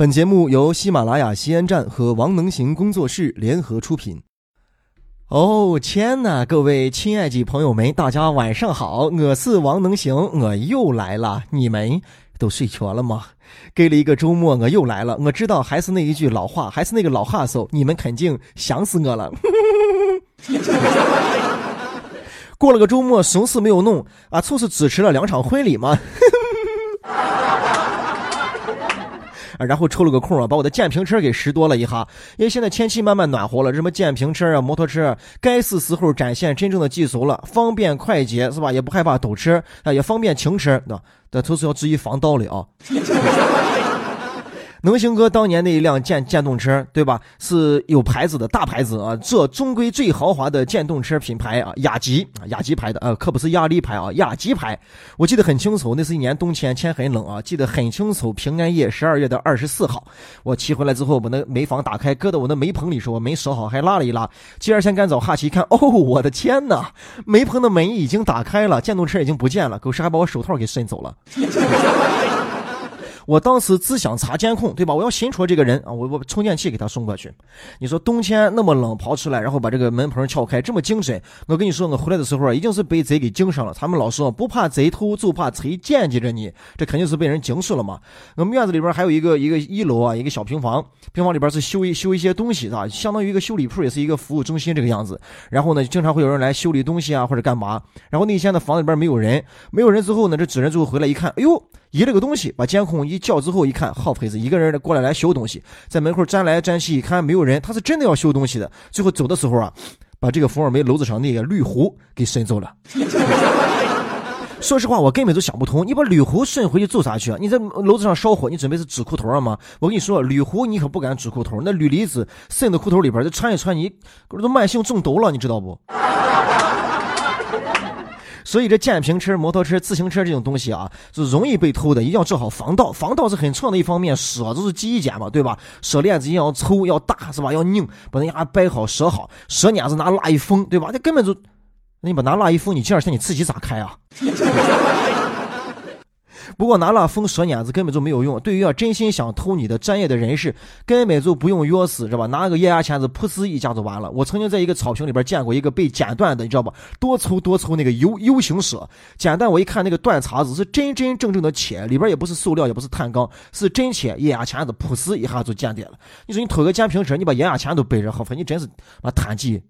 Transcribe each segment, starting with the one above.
本节目由喜马拉雅西安站和王能行工作室联合出品。哦天呐，各位亲爱的朋友们，大家晚上好，我是王能行，我又来了。你们都睡着了吗？给了一个周末，我又来了。我知道还是那一句老话，还是那个老话嗖，你们肯定想死我了。过了个周末，什么事没有弄啊？就是主持了两场婚礼嘛。然后抽了个空啊，把我的电瓶车给拾掇了一下。因为现在天气慢慢暖和了，什么电瓶车啊、摩托车，该是时候展现真正的技术了，方便快捷是吧？也不害怕堵车啊，也方便停车，对吧？但都是要注意防盗的啊。能行哥当年那一辆电电动车，对吧？是有牌子的大牌子啊，这中规最豪华的电动车品牌啊，雅吉，雅吉牌的呃，可不是亚力牌啊，雅吉牌。我记得很清楚，那是一年冬天，天很冷啊，记得很清楚。平安夜十二月的二十四号，我骑回来之后，把那煤房打开，搁到我那煤棚里时候，我门收好，还拉了一拉。第二天干早哈奇一看，哦，我的天哪！煤棚的门已经打开了，电动车已经不见了，狗屎还把我手套给伸走了。我当时只想查监控，对吧？我要寻出这个人啊！我我充电器给他送过去。你说冬天那么冷，跑出来，然后把这个门棚撬开，这么精神。我跟你说，我回来的时候啊，一定是被贼给惊上了。他们老说不怕贼偷，就怕贼惦记着你，这肯定是被人惊死了嘛。我们院子里边还有一个一个一楼啊，一个小平房，平房里边是修一修一些东西的，相当于一个修理铺，也是一个服务中心这个样子。然后呢，经常会有人来修理东西啊，或者干嘛。然后那天的房子里边没有人，没有人之后呢，这主人最后回来一看，哎呦。移了个东西，把监控一叫之后一看，好胚子，一个人过来来修东西，在门口站来站去，一看没有人，他是真的要修东西的。最后走的时候啊，把这个福尔梅楼子上那个绿壶给伸走了。说实话，我根本就想不通，你把铝壶伸回去做啥去啊？你在楼子上烧火，你准备是纸裤头啊吗？我跟你说，铝壶你可不敢纸裤头，那铝离子渗到裤头里边，再穿一穿，你都慢性中毒了，你知道不？所以这电瓶车、摩托车、自行车这种东西啊，是容易被偷的，一定要做好防盗。防盗是很重要的一方面，锁子是第一件嘛，对吧？锁链子一定要粗、要大，是吧？要拧，把人家掰好、锁好。锁链子拿蜡一封，对吧？那根本就，那你把拿蜡一封，你第二天你自己咋开啊？不过拿了封锁眼子根本就没有用。对于要真心想偷你的专业的人士，根本就不用钥匙，知道吧？拿个液压钳子，噗呲一下就完了。我曾经在一个草坪里边见过一个被剪断的，你知道吧？多粗多粗那个 U U 型锁，剪断我一看那个断茬子是真真正正的铁，里边也不是塑料，也不是碳钢，是真铁。液压钳子噗呲一下就剪断了。你说你偷个电瓶车，你把液压钳都背着，好，你真是妈贪鸡。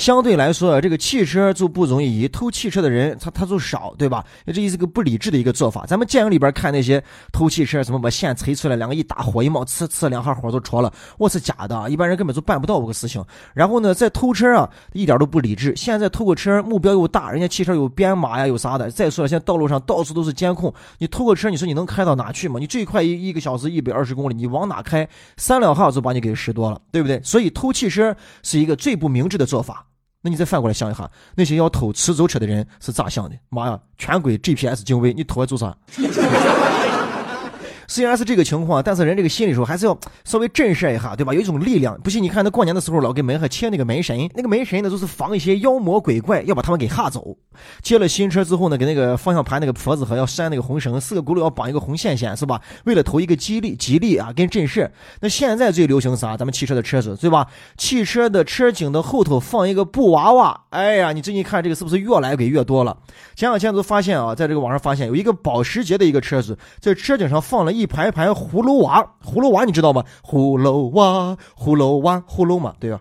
相对来说，这个汽车就不容易，偷汽车的人他他就少，对吧？这也是个不理智的一个做法。咱们电影里边看那些偷汽车，什么把线吹出来，两个一打火一冒，呲呲两下火就着了，我是假的，一般人根本就办不到这个事情。然后呢，在偷车啊，一点都不理智。现在偷个车目标又大，人家汽车有编码呀，有啥的。再说了，现在道路上到处都是监控，你偷个车，你说你能开到哪去吗？你最快一一个小时一百二十公里，你往哪开？三两下就把你给拾掇了，对不对？所以偷汽车是一个最不明智的做法。那你再反过来想一下，那些要偷出租车的人是咋想的？妈呀，全国 GPS 定位，你偷来做啥？虽然是这个情况，但是人这个心里时候还是要稍微震慑一下，对吧？有一种力量。不信你看，他过年的时候老给门上贴那个门神，那个门神呢，就是防一些妖魔鬼怪，要把他们给吓走。接了新车之后呢，给那个方向盘那个佛子和要拴那个红绳，四个轱辘要绑一个红线线，是吧？为了投一个吉利吉利啊，跟震慑。那现在最流行啥？咱们汽车的车子，对吧？汽车的车顶的后头放一个布娃娃。哎呀，你最近看这个是不是越来给越多了？前两天都发现啊，在这个网上发现有一个保时捷的一个车子，在车顶上放了一一排排葫芦娃，葫芦娃你知道吗？葫芦娃，葫芦娃，葫芦嘛，对吧？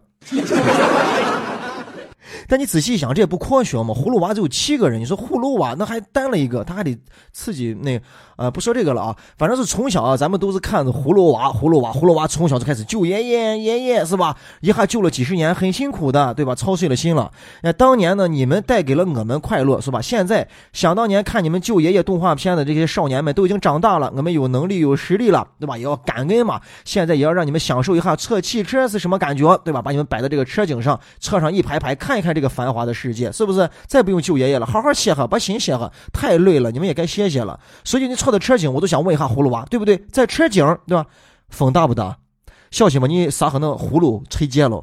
但你仔细想，这也不科学嘛。葫芦娃只有七个人，你说葫芦娃那还单了一个，他还得刺激那。呃，不说这个了啊，反正是从小啊，咱们都是看着葫芦娃，葫芦娃，葫芦娃，从小就开始救爷爷，爷爷是吧？一下救了几十年，很辛苦的，对吧？操碎了心了。那当年呢，你们带给了我们快乐，是吧？现在想当年看你们救爷爷动画片的这些少年们都已经长大了，我们有能力有实力了，对吧？也要感恩嘛。现在也要让你们享受一下测汽车是什么感觉，对吧？把你们摆在这个车顶上，车上一排排，看一看这这个繁华的世界，是不是？再不用救爷爷了，好好歇哈，把心歇哈，太累了，你们也该歇歇了。所以你坐的车景，我都想问一下葫芦娃，对不对？在车景，对吧？风大不大？小心吧，你撒和那葫芦吹结了。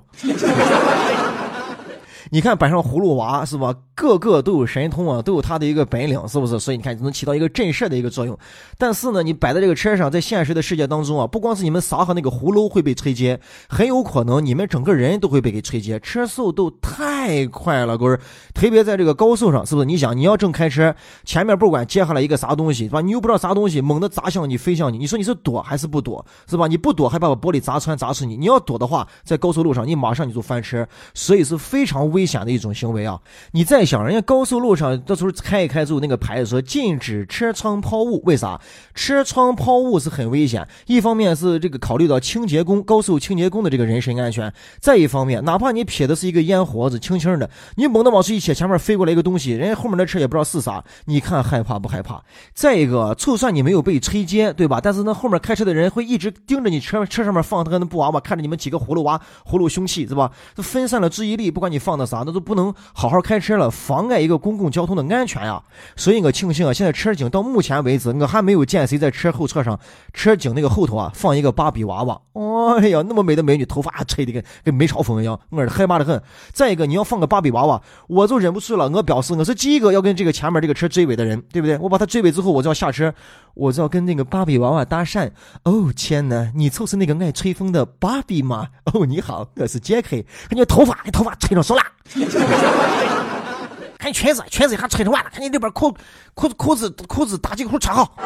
你看摆上葫芦娃是吧？个个都有神通啊，都有他的一个本领，是不是？所以你看，能起到一个震慑的一个作用。但是呢，你摆在这个车上，在现实的世界当中啊，不光是你们仨和那个葫芦会被吹接，很有可能你们整个人都会被给吹接。车速都太快了，各位，特别在这个高速上，是不是？你想，你要正开车，前面不管接下来一个啥东西，是吧？你又不知道啥东西猛地砸向你，飞向你，你说你是躲还是不躲，是吧？你不躲，还把玻璃砸穿砸死你；你要躲的话，在高速路上，你马上你就翻车，所以是非常危危险的一种行为啊！你再想，人家高速路上到时候开一开之后，那个牌子说禁止车窗抛物，为啥？车窗抛物是很危险。一方面是这个考虑到清洁工、高速清洁工的这个人身安全；再一方面，哪怕你撇的是一个烟盒子，轻轻的，你猛地往出一撇，前面飞过来一个东西，人家后面的车也不知道是啥，你看害怕不害怕？再一个，就算你没有被吹接，对吧？但是那后面开车的人会一直盯着你车车上面放他个布娃娃，看着你们几个葫芦娃、葫芦凶器，是吧？分散了注意力，不管你放的啥，那都不能好好开车了，妨碍一个公共交通的安全呀。所以我庆幸啊，现在车警到目前为止，我还没有见谁在车后侧上，车警那个后头啊放一个芭比娃娃。哎呀，那么美的美女，头发吹的跟跟梅超风一样，我是害怕的很。再一个，你要放个芭比娃娃，我就忍不住了。我表示我是第一个要跟这个前面这个车追尾的人，对不对？我把他追尾之后，我就要下车，我就要跟那个芭比娃娃搭讪。哦天哪，你就是那个爱吹风的芭比吗？哦，你好，我是杰克。看你头发，你头发吹成手了。看裙子，裙子还吹成完了。看你那边裤裤子裤子裤子打几个扣穿好。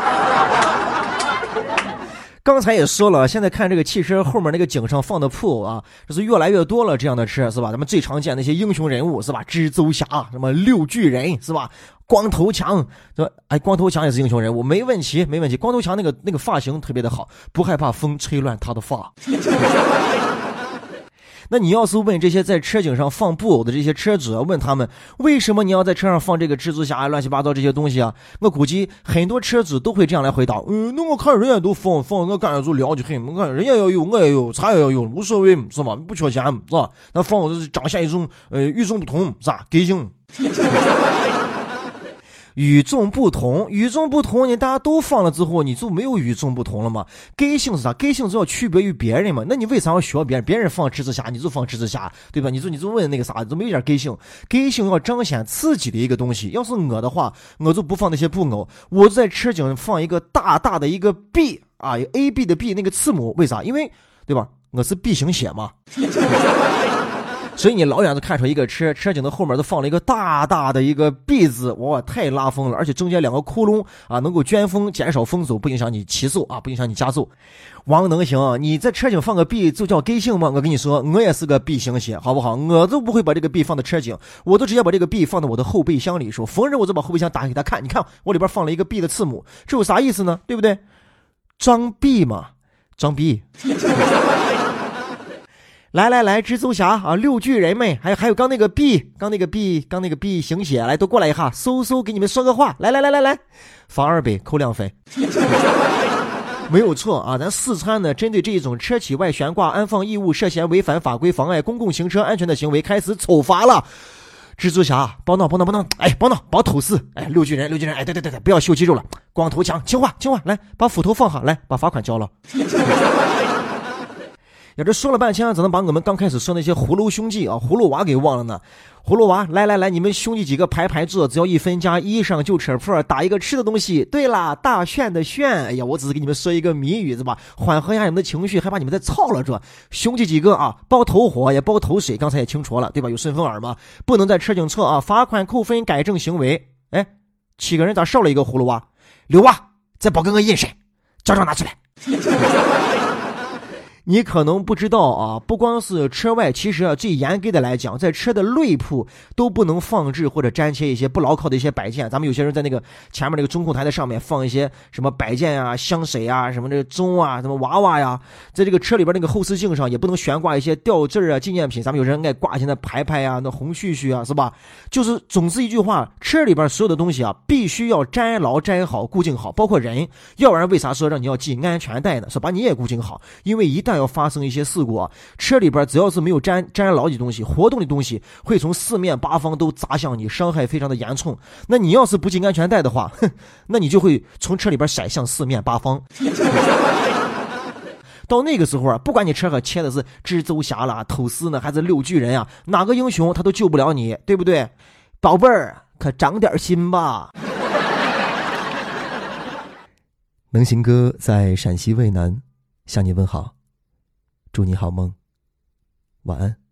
刚才也说了，现在看这个汽车后面那个井上放的布偶啊，这是越来越多了。这样的车是吧？咱们最常见那些英雄人物是吧？蜘蛛侠，什么六巨人是吧？光头强，这哎，光头强也是英雄人物，没问题，没问题。光头强那个那个发型特别的好，不害怕风吹乱他的发。那你要是问这些在车顶上放布偶的这些车主，问他们为什么你要在车上放这个蜘蛛侠啊乱七八糟这些东西啊？我估计很多车主都会这样来回答：嗯，那我看人家都放放，我感觉就凉的很。我看人家要有，我也有，啥也要有，无所谓，是吧？不缺钱，是吧？那放是彰显一种呃与众不同，是吧？个性。与众不同，与众不同，你大家都放了之后，你就没有与众不同了吗？个性是啥？个性是要区别于别人嘛？那你为啥要学别人？别人放蜘蛛侠，你就放蜘蛛侠，对吧？你就你就问那个啥，就没点个性。个性要彰显自己的一个东西。要是我的话，我就不放那些布偶，我在车顶放一个大大的一个 B 啊，A B 的 B 那个字母，为啥？因为对吧？我是 B 型血嘛。所以你老远就看出一个车车顶的后面都放了一个大大的一个 B 字，哇，太拉风了！而且中间两个窟窿啊，能够卷风，减少风阻，不影响你骑速啊，不影响你加速。王能行，你在车顶放个 B 就叫 G 性吗？我跟你说，我也是个 B 型血，好不好？我都不会把这个 B 放在车顶，我都直接把这个 B 放在我的后备箱里，说逢人我就把后备箱打开给他看，你看我里边放了一个 B 的字母，这有啥意思呢？对不对？装逼嘛，装逼。来来来，蜘蛛侠啊，六巨人们，还有还有刚那个 B，刚那个 B，刚那个 B 行血，来都过来一下，嗖嗖给你们说个话，来来来来来，罚二百，扣两分，没有错啊，咱四川呢，针对这一种车体外悬挂安放异物涉嫌违反法规、妨碍公共行车安全的行为，开始处罚了。蜘蛛侠，帮闹，帮闹，帮闹，哎，帮闹，别偷事，哎，六巨人，六巨人，哎，对对对对，不要秀肌肉了，光头强，听话，听话，来，把斧头放下，来，把罚款交了。呀，这说了半天，怎能把我们刚开始说那些葫芦兄弟啊、葫芦娃给忘了呢？葫芦娃，来来来，你们兄弟几个排排坐，只要一分家，衣裳就扯破，打一个吃的东西。对啦，大炫的炫。哎呀，我只是给你们说一个谜语是吧？缓和一下你们的情绪，害怕你们再操了这兄弟几个啊，包头火也包头水，刚才也清楚了对吧？有顺风耳吗？不能在车顶侧啊，罚款扣分，改正行为。哎，七个人咋少了一个葫芦娃？刘娃，再包给我一身，驾照拿出来。你可能不知道啊，不光是车外，其实啊，最严格的来讲，在车的内部都不能放置或者粘贴一些不牢靠的一些摆件。咱们有些人在那个前面那个中控台的上面放一些什么摆件啊、香水啊、什么这个钟啊、什么娃娃呀，在这个车里边那个后视镜上也不能悬挂一些吊坠啊、纪念品。咱们有人爱挂一些那牌牌呀、那红絮絮啊，是吧？就是总之一句话，车里边所有的东西啊，必须要粘牢、粘好、固定好，包括人。要不然为啥说让你要系安全带呢？说把你也固定好，因为一旦但要发生一些事故啊，车里边只要是没有粘粘牢的东西，活动的东西会从四面八方都砸向你，伤害非常的严重。那你要是不系安全带的话，哼，那你就会从车里边甩向四面八方。到那个时候啊，不管你车可切的是蜘蛛侠啦、吐司呢，还是六巨人啊，哪个英雄他都救不了你，对不对？宝贝儿，可长点心吧。能行哥在陕西渭南向你问好。祝你好梦。晚安。